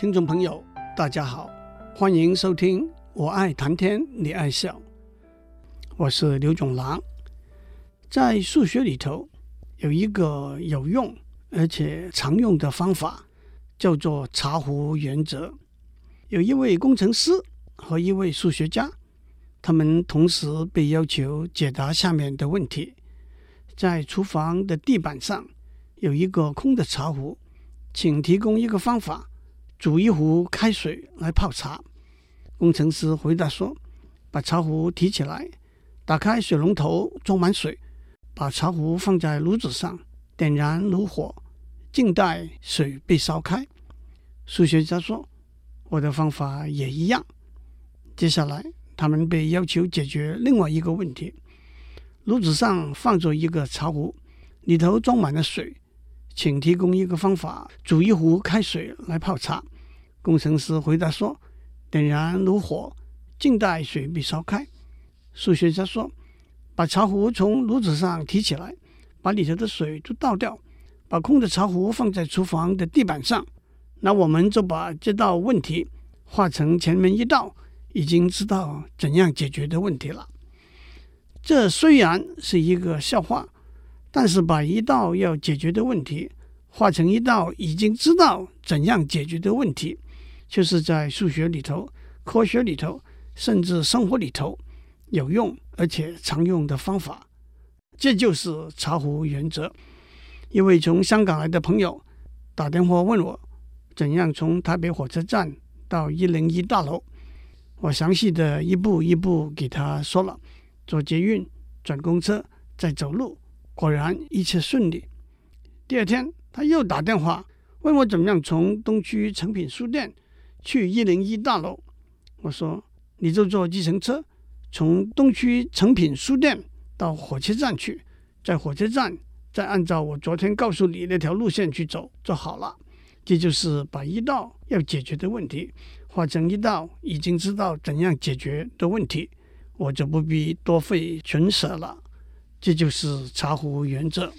听众朋友，大家好，欢迎收听《我爱谈天，你爱笑》，我是刘总郎。在数学里头，有一个有用而且常用的方法，叫做茶壶原则。有一位工程师和一位数学家，他们同时被要求解答下面的问题：在厨房的地板上有一个空的茶壶，请提供一个方法。煮一壶开水来泡茶。工程师回答说：“把茶壶提起来，打开水龙头，装满水，把茶壶放在炉子上，点燃炉火，静待水被烧开。”数学家说：“我的方法也一样。”接下来，他们被要求解决另外一个问题：炉子上放着一个茶壶，里头装满了水。请提供一个方法，煮一壶开水来泡茶。工程师回答说：“点燃炉火，静待水被烧开。”数学家说：“把茶壶从炉子上提起来，把里头的水都倒掉，把空的茶壶放在厨房的地板上。那我们就把这道问题化成前面一道已经知道怎样解决的问题了。这虽然是一个笑话。”但是，把一道要解决的问题化成一道已经知道怎样解决的问题，就是在数学里头、科学里头，甚至生活里头有用而且常用的方法。这就是茶壶原则。一位从香港来的朋友打电话问我，怎样从台北火车站到一零一大楼。我详细的一步一步给他说了：坐捷运、转公车、再走路。果然一切顺利。第二天，他又打电话问我怎么样从东区诚品书店去一零一大楼。我说：“你就坐计程车，从东区诚品书店到火车站去，在火车站再按照我昨天告诉你那条路线去走就好了。”这就是把一道要解决的问题化成一道已经知道怎样解决的问题，我就不必多费唇舌了。这就是茶壶原则。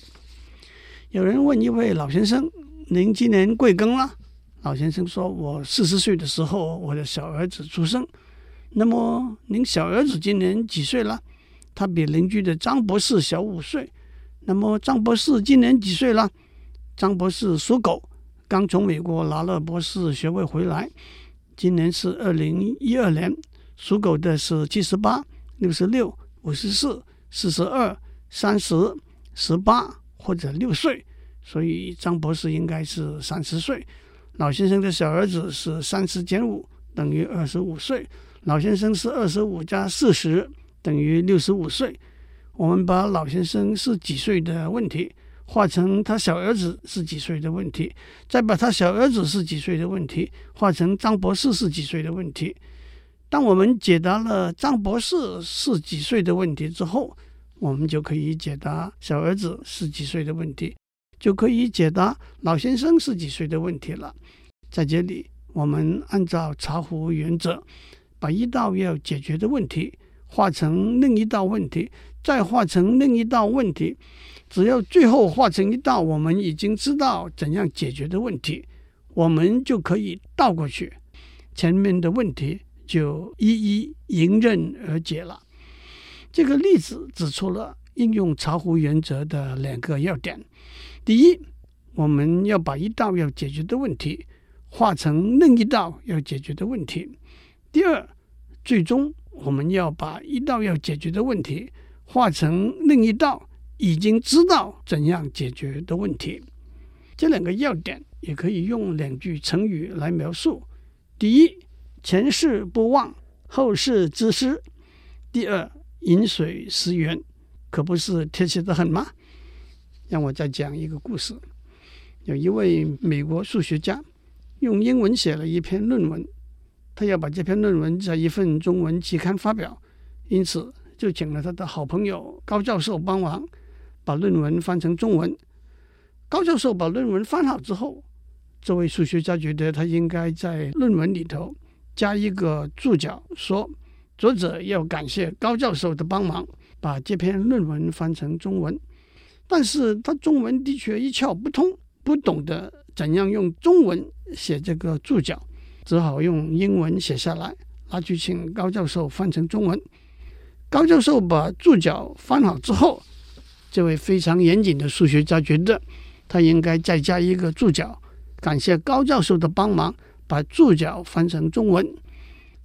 有人问一位老先生：“您今年贵庚了？”老先生说：“我四十岁的时候，我的小儿子出生。”那么您小儿子今年几岁了？他比邻居的张博士小五岁。那么张博士今年几岁了？张博士属狗，刚从美国拿了博士学位回来，今年是二零一二年。属狗的是七十八、六十六、五十四、四十二。三十、十八或者六岁，所以张博士应该是三十岁。老先生的小儿子是三十减五等于二十五岁。老先生是二十五加四十等于六十五岁。我们把老先生是几岁的问题化成他小儿子是几岁的问题，再把他小儿子是几岁的问题化成张博士是几岁的问题。当我们解答了张博士是几岁的问题之后，我们就可以解答小儿子是几岁的问题，就可以解答老先生是几岁的问题了。在这里，我们按照茶壶原则，把一道要解决的问题化成另一道问题，再化成另一道问题。只要最后化成一道我们已经知道怎样解决的问题，我们就可以倒过去，前面的问题就一一迎刃而解了。这个例子指出了应用茶壶原则的两个要点：第一，我们要把一道要解决的问题化成另一道要解决的问题；第二，最终我们要把一道要解决的问题化成另一道已经知道怎样解决的问题。这两个要点也可以用两句成语来描述：第一，前事不忘，后事之师；第二，饮水思源，可不是贴切得很吗？让我再讲一个故事。有一位美国数学家用英文写了一篇论文，他要把这篇论文在一份中文期刊发表，因此就请了他的好朋友高教授帮忙把论文翻成中文。高教授把论文翻好之后，这位数学家觉得他应该在论文里头加一个注脚，说。作者要感谢高教授的帮忙，把这篇论文翻成中文。但是他中文的确一窍不通，不懂得怎样用中文写这个注脚，只好用英文写下来，拿去请高教授翻成中文。高教授把注脚翻好之后，这位非常严谨的数学家觉得他应该再加一个注脚，感谢高教授的帮忙，把注脚翻成中文。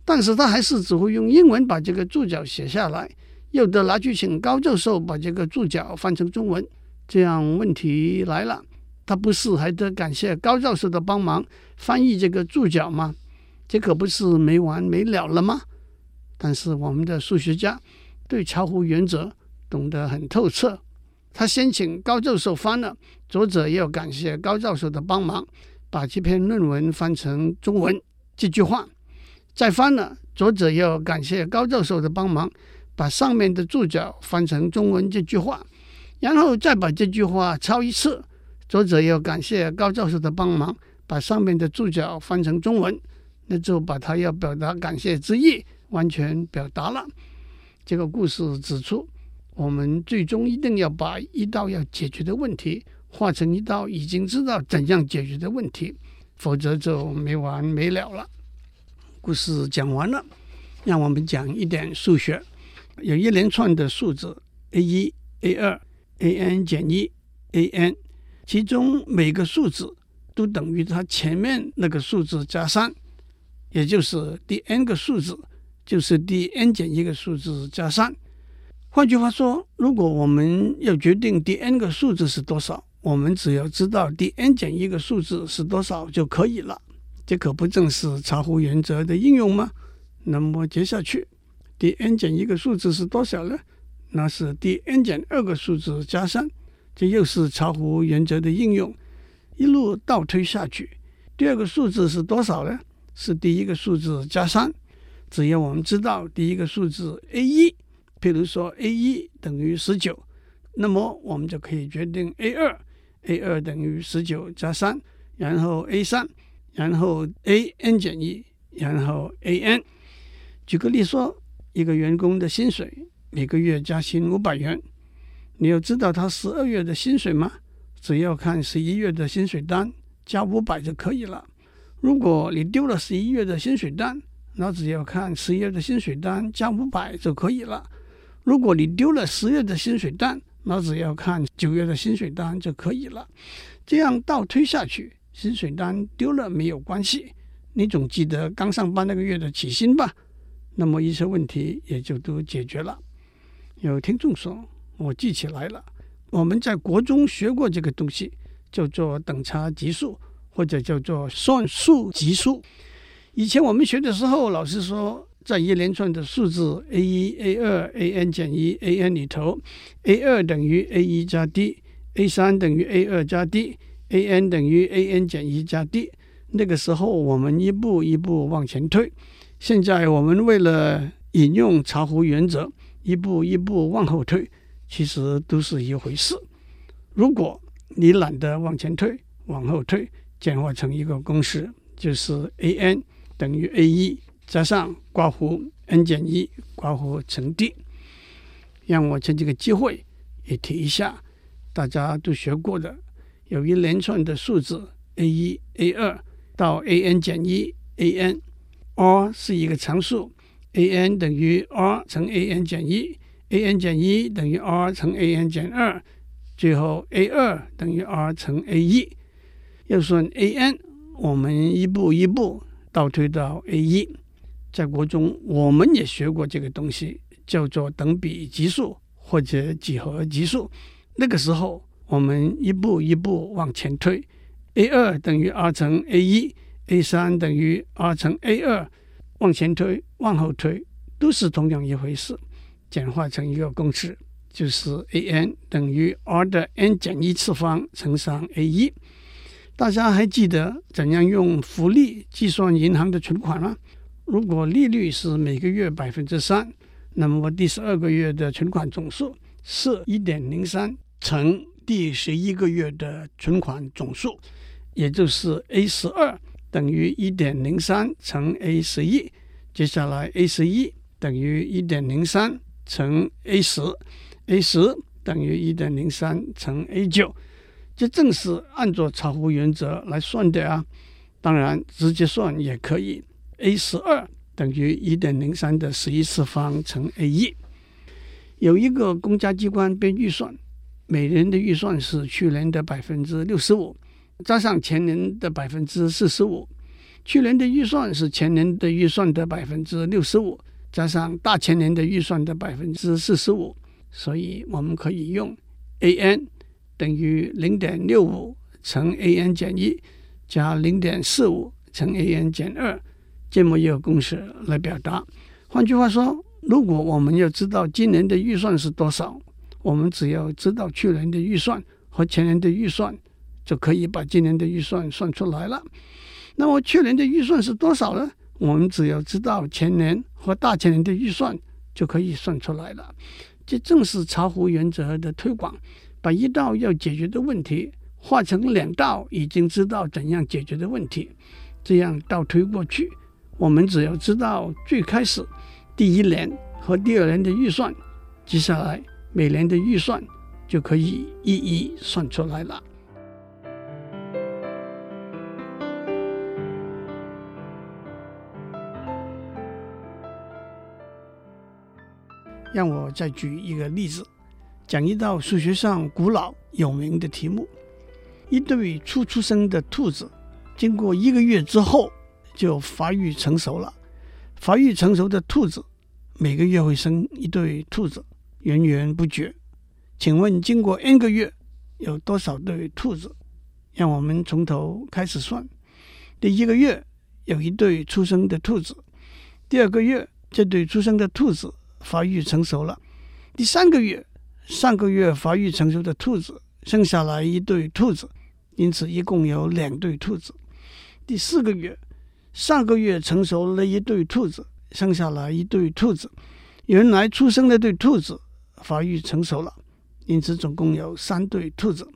但是他还是只会用英文把这个注脚写下来，又得拿去请高教授把这个注脚翻成中文。这样问题来了，他不是还得感谢高教授的帮忙翻译这个注脚吗？这可不是没完没了了吗？但是我们的数学家对查无原则懂得很透彻，他先请高教授翻了，作者要感谢高教授的帮忙，把这篇论文翻成中文这句话，再翻了，作者要感谢高教授的帮忙，把上面的注脚翻成中文这句话，然后再把这句话抄一次，作者要感谢高教授的帮忙，把上面的注脚翻成中文，那就把他要表达感谢之意。完全表达了。这个故事指出，我们最终一定要把一道要解决的问题化成一道已经知道怎样解决的问题，否则就没完没了了。故事讲完了，让我们讲一点数学。有一连串的数字 a 一、a 二、a n 减一、a n，其中每个数字都等于它前面那个数字加三，也就是第 n 个数字。就是第 n 减一个数字加三。换句话说，如果我们要决定第 n 个数字是多少，我们只要知道第 n 减一个数字是多少就可以了。这可不正是查无原则的应用吗？那么接下去，第 n 减一个数字是多少呢？那是第 n 减二个数字加三。这又是巢湖原则的应用。一路倒推下去，第二个数字是多少呢？是第一个数字加三。只要我们知道第一个数字 a 一，譬如说 a 一等于十九，那么我们就可以决定 a 二，a 二等于十九加三，然后 a 三，然后 a n 减一，然后 a n。举个例说，一个员工的薪水每个月加薪五百元，你要知道他十二月的薪水吗？只要看十一月的薪水单加五百就可以了。如果你丢了十一月的薪水单，那只要看十月的薪水单加五百就可以了。如果你丢了十月的薪水单，那只要看九月的薪水单就可以了。这样倒推下去，薪水单丢了没有关系，你总记得刚上班那个月的起薪吧？那么一些问题也就都解决了。有听众说，我记起来了，我们在国中学过这个东西，叫做等差级数，或者叫做算术级数。以前我们学的时候，老师说，在一连串的数字 a 一、a 二、a n 减一、a n 里头，a 二等于 a 一加 d，a 三等于 a 二加 d，a n 等于 a n 减一加 d。那个时候我们一步一步往前推，现在我们为了引用茶壶原则，一步一步往后推，其实都是一回事。如果你懒得往前推，往后推，简化成一个公式，就是 a n。等于 a 一加上括弧 n 减一括弧乘 d，让我趁这个机会也提一下，大家都学过的，有一连串的数字 a 一 a 二到 a n 减一 a n，r 是一个常数，a n 等于 r 乘 a n 减一，a n 减一等于 r 乘 a n 减二，最后 a 二等于 r 乘 a 一，要算 a n，我们一步一步。倒推到 a 一，在国中我们也学过这个东西，叫做等比级数或者几何级数。那个时候我们一步一步往前推，a 二等于 r 乘 a 一，a 三等于 r 乘 a 二，往前推，往后推，都是同样一回事。简化成一个公式，就是 a n 等于 r 的 n 减一次方乘上 a 一。大家还记得怎样用复利计算银行的存款吗？如果利率是每个月百分之三，那么第十二个月的存款总数是一点零三乘第十一个月的存款总数，也就是 A 十二等于一点零三乘 A 十一。接下来 A 十一等于一点零三乘 A 十，A 十等于一点零三乘 A 九。这正是按照巢湖原则来算的啊！当然，直接算也可以。a 十二等于一点零三的十一次方乘 a 一。有一个公家机关编预算，每年的预算是去年的百分之六十五，加上前年的百分之四十五。去年的预算是前年的预算的百分之六十五，加上大前年的预算的百分之四十五，所以我们可以用 a n 等于零点六五乘 a n 减一加零点四五乘 a n 减二这么一个公式来表达。换句话说，如果我们要知道今年的预算是多少，我们只要知道去年的预算和前年的预算，就可以把今年的预算算出来了。那么去年的预算是多少呢？我们只要知道前年和大前年的预算，就可以算出来了。这正是茶壶原则的推广，把一道要解决的问题化成两道已经知道怎样解决的问题，这样倒推过去，我们只要知道最开始第一年和第二年的预算，接下来每年的预算就可以一一算出来了。让我再举一个例子，讲一道数学上古老有名的题目：一对初出生的兔子，经过一个月之后就发育成熟了。发育成熟的兔子每个月会生一对兔子，源源不绝。请问，经过 n 个月有多少对兔子？让我们从头开始算。第一个月有一对出生的兔子，第二个月这对出生的兔子。发育成熟了，第三个月，上个月发育成熟的兔子生下来一对兔子，因此一共有两对兔子。第四个月，上个月成熟了一对兔子，生下来一对兔子，原来出生的对兔子发育成熟了，因此总共有三对兔子。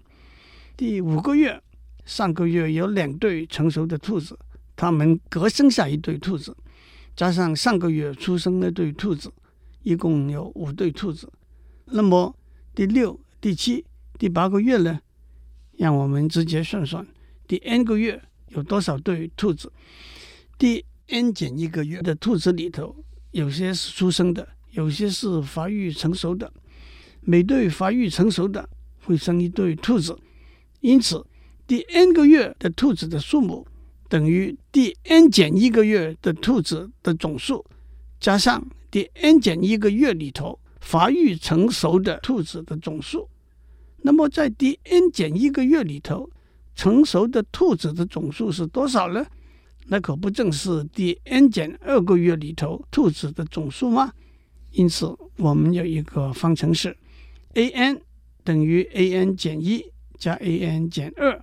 第五个月，上个月有两对成熟的兔子，它们各生下一对兔子，加上上个月出生的对兔子。一共有五对兔子，那么第六、第七、第八个月呢？让我们直接算算，第 n 个月有多少对兔子？第 n 减一个月的兔子里头，有些是出生的，有些是发育成熟的。每对发育成熟的会生一对兔子，因此第 n 个月的兔子的数目等于第 n 减一个月的兔子的总数加上。第 n 减一个月里头发育成熟的兔子的总数，那么在第 n 减一个月里头成熟的兔子的总数是多少呢？那可不正是第 n 减二个月里头兔子的总数吗？因此，我们有一个方程式：a n 等于 a n 减一加 a n 减二。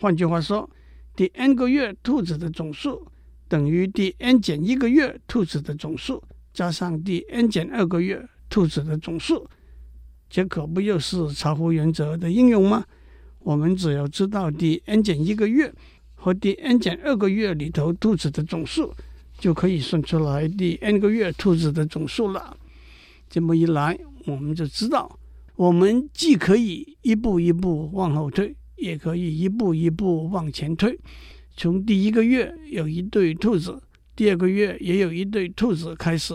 换句话说，第 n 个月兔子的总数等于第 n 减一个月兔子的总数。加上第 n 减二个月兔子的总数，这可不又是茶壶原则的应用吗？我们只要知道第 n 减一个月和第 n 减二个月里头兔子的总数，就可以算出来第 n 个月兔子的总数了。这么一来，我们就知道，我们既可以一步一步往后推，也可以一步一步往前推。从第一个月有一对兔子。第二个月也有一对兔子开始，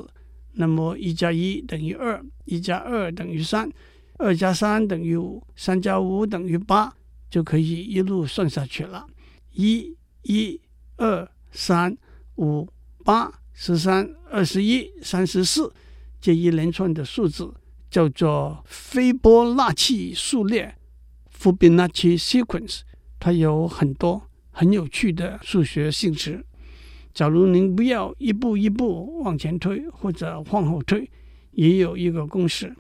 那么一加一等于二，一加二等于三，二加三等于五，三加五等于八，就可以一路算下去了。一、一、二、三、五、八、十三、二十一、三十四，这一连串的数字叫做斐波那契数列 （Fibonacci sequence），它有很多很有趣的数学性质。假如您不要一步一步往前推或者往后推，也有一个公式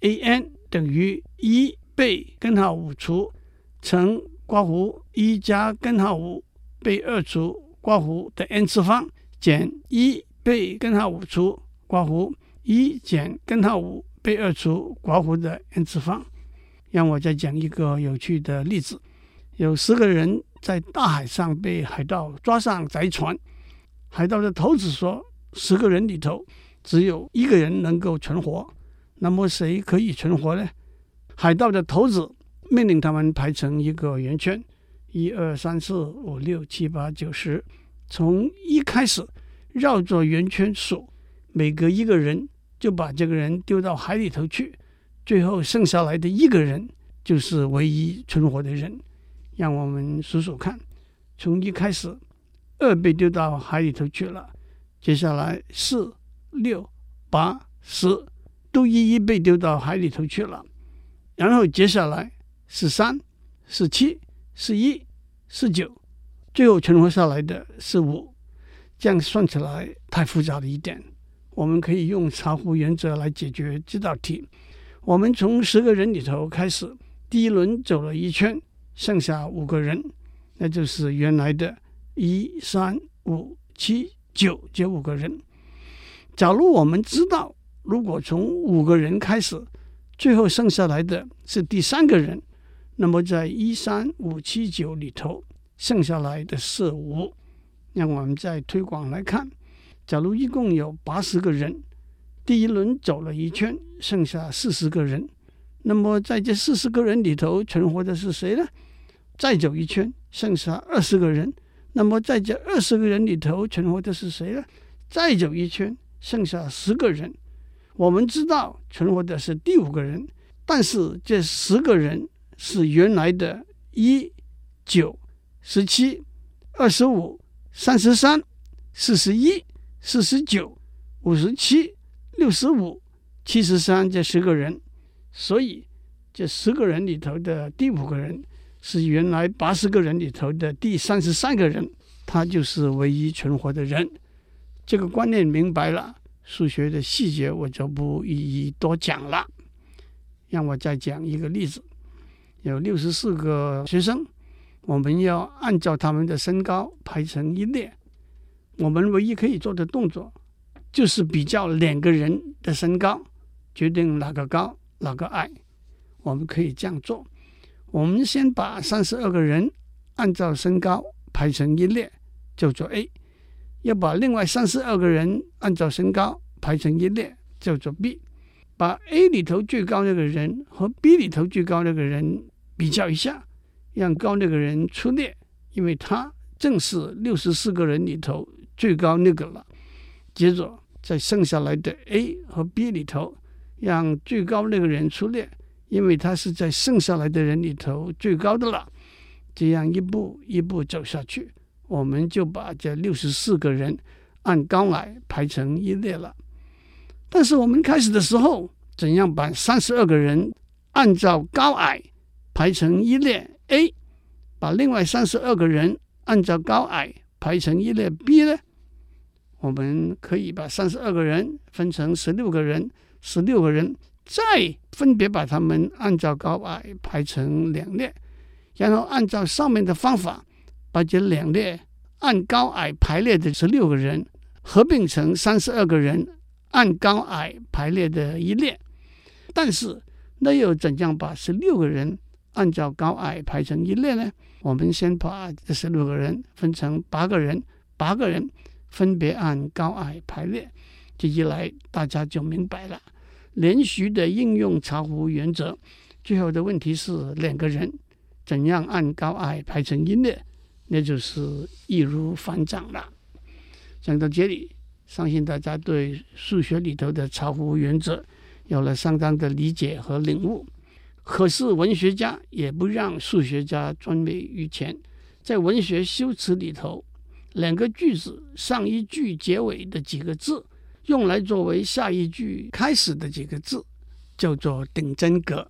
：a n 等于一被根号五除乘括弧一加根号五被二除括弧的 n 次方减一被根号五除括弧一减根号五被二除括弧的 n 次方。让我再讲一个有趣的例子：有十个人在大海上被海盗抓上贼船。海盗的头子说：“十个人里头，只有一个人能够存活。那么谁可以存活呢？”海盗的头子命令他们排成一个圆圈，一二三四五六七八九十，从一开始绕着圆圈数，每隔一个人就把这个人丢到海里头去，最后剩下来的一个人就是唯一存活的人。让我们数数看，从一开始，二被丢到海里头去了，接下来四、六、八、十都一一被丢到海里头去了，然后接下来十三、十七。是一，是九，最后存活下来的是五，这样算起来太复杂了一点。我们可以用茶壶原则来解决这道题。我们从十个人里头开始，第一轮走了一圈，剩下五个人，那就是原来的一、三、五、七、九这五个人。假如我们知道，如果从五个人开始，最后剩下来的是第三个人。那么，在一三五七九里头，剩下来的是五。让我们再推广来看，假如一共有八十个人，第一轮走了一圈，剩下四十个人。那么，在这四十个人里头，存活的是谁呢？再走一圈，剩下二十个人。那么，在这二十个人里头，存活的是谁呢？再走一圈，剩下十个人。我们知道存活的是第五个人，但是这十个人。是原来的一、九、十七、二十五、三十三、四十一、四十九、五十七、六十五、七十三这十个人，所以这十个人里头的第五个人是原来八十个人里头的第三十三个人，他就是唯一存活的人。这个观念明白了，数学的细节我就不一一多讲了。让我再讲一个例子。有六十四个学生，我们要按照他们的身高排成一列。我们唯一可以做的动作，就是比较两个人的身高，决定哪个高哪个矮。我们可以这样做：我们先把三十二个人按照身高排成一列，叫做 A；要把另外三十二个人按照身高排成一列，叫做 B。把 A 里头最高那个人和 B 里头最高那个人比较一下，让高那个人出列，因为他正是六十四个人里头最高那个了。接着在剩下来的 A 和 B 里头，让最高那个人出列，因为他是在剩下来的人里头最高的了。这样一步一步走下去，我们就把这六十四个人按高矮排成一列了。但是我们开始的时候，怎样把三十二个人按照高矮排成一列 A，把另外三十二个人按照高矮排成一列 B 呢？我们可以把三十二个人分成十六个人，十六个人再分别把他们按照高矮排成两列，然后按照上面的方法，把这两列按高矮排列的十六个人合并成三十二个人。按高矮排列的一列，但是那又怎样把十六个人按照高矮排成一列呢？我们先把这十六个人分成八个人，八个人分别按高矮排列。这一来大家就明白了，连续的应用茶壶原则。最后的问题是两个人怎样按高矮排成一列，那就是易如反掌了。讲到这里。相信大家对数学里头的茶壶原则有了相当的理解和领悟。可是文学家也不让数学家专美于前，在文学修辞里头，两个句子上一句结尾的几个字，用来作为下一句开始的几个字，叫做顶针格。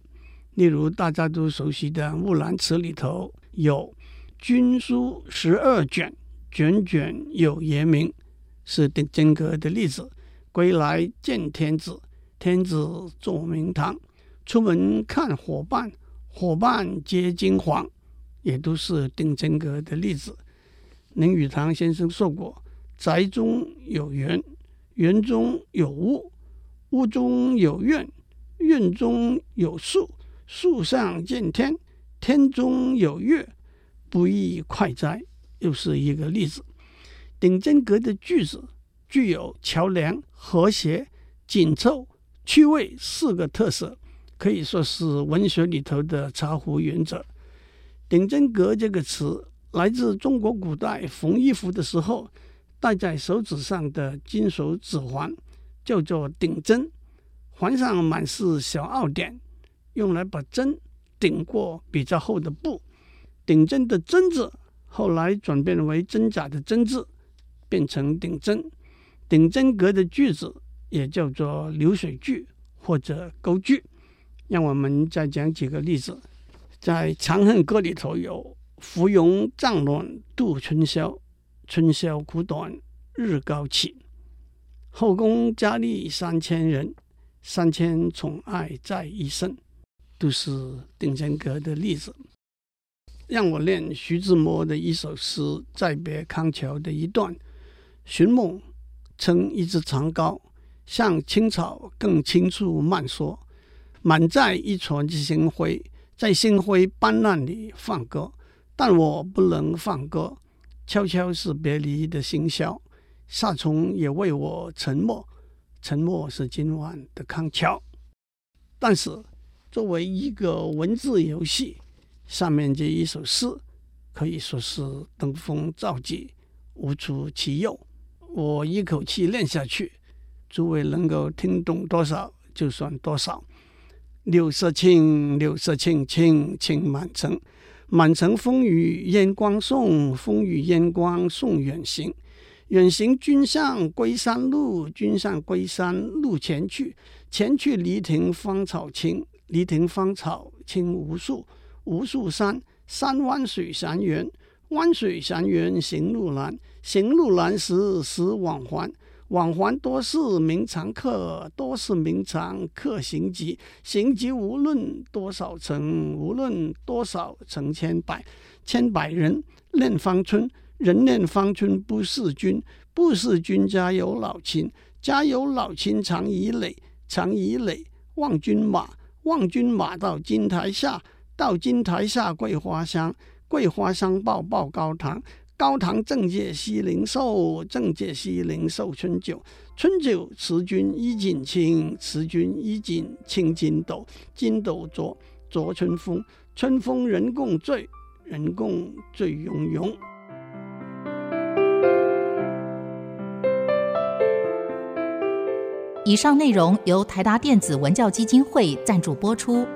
例如大家都熟悉的《木兰辞》里头有“军书十二卷，卷卷有爷名”。是顶针格的例子。归来见天子，天子坐明堂。出门看伙伴，伙伴皆惊惶，也都是顶针格的例子。林语堂先生说过：“宅中有园，园中有屋，屋中有院，院中有树，树上见天，天中有月，不亦快哉？”又是一个例子。顶针格的句子具有桥梁、和谐、紧凑、趣味四个特色，可以说是文学里头的茶壶原则。顶针阁这个词来自中国古代缝衣服的时候戴在手指上的金属指环，叫做顶针，环上满是小凹点，用来把针顶过比较厚的布。顶针的针字后来转变为真假的真字，变成顶针。顶针格的句子也叫做流水句或者钩句。让我们再讲几个例子，在《长恨歌》里头有“芙蓉帐暖度春宵，春宵苦短日高起。后宫佳丽三千人，三千宠爱在一身”，都是顶针阁的例子。让我念徐志摩的一首诗《再别康桥》的一段：“寻梦撑一支长篙，向青草更青处漫溯。”满载一船星辉，在星辉斑斓里放歌，但我不能放歌。悄悄是别离的笙箫，夏虫也为我沉默，沉默是今晚的康桥。但是，作为一个文字游戏，上面这一首诗可以说是登峰造极，无出其右。我一口气念下去，诸位能够听懂多少就算多少。柳色青，柳色青，青青满城。满城风雨烟光送，风雨烟光送远行。远行军上归山路，军上归山路前去。前去离亭芳草青，离亭芳草青无数。无数山，山弯水祥圆，湾水祥圆行路难，行路难时时往还。往还多是明常客，多是明常客行疾。行疾无论多少程，无论多少成千百，千百人恋芳春，人恋芳春不是君，不是君家有老亲，家有老亲常以累，常以累望君马，望君马到金台下，到金台下桂花香，桂花香报报高堂。高堂正借西灵寿，正借西灵寿春酒。春酒辞君衣锦轻，辞君衣锦轻金斗。金斗着着春风，春风人共醉，人共醉融融。以上内容由台达电子文教基金会赞助播出。